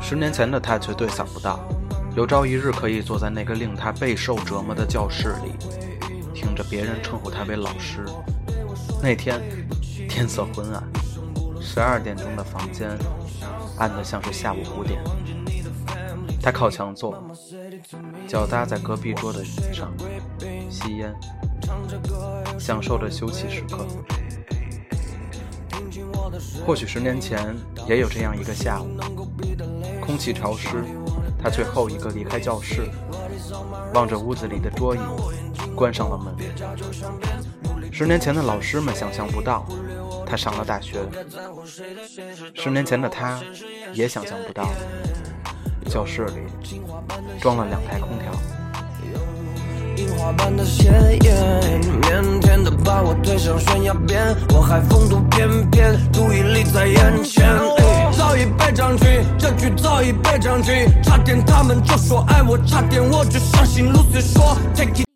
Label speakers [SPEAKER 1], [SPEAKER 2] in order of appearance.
[SPEAKER 1] 十年前的他绝对想不到，有朝一日可以坐在那个令他备受折磨的教室里，听着别人称呼他为老师。那天天色昏暗，十二点钟的房间暗得像是下午五点。他靠墙坐，脚搭在隔壁桌的椅子上，吸烟，享受着休憩时刻。或许十年前也有这样一个下午，空气潮湿，他最后一个离开教室，望着屋子里的桌椅，关上了门。十年前的老师们想象不到，他上了大学。十年前的他，也想象不到。教室里装了两台空调。樱花般的鲜艳，腼腆的把我推上悬崖边，我还风度翩翩，在眼前。早已被占据，早已被占据，差点他们就说爱我，差点我就相信 Lucy 说 Take it。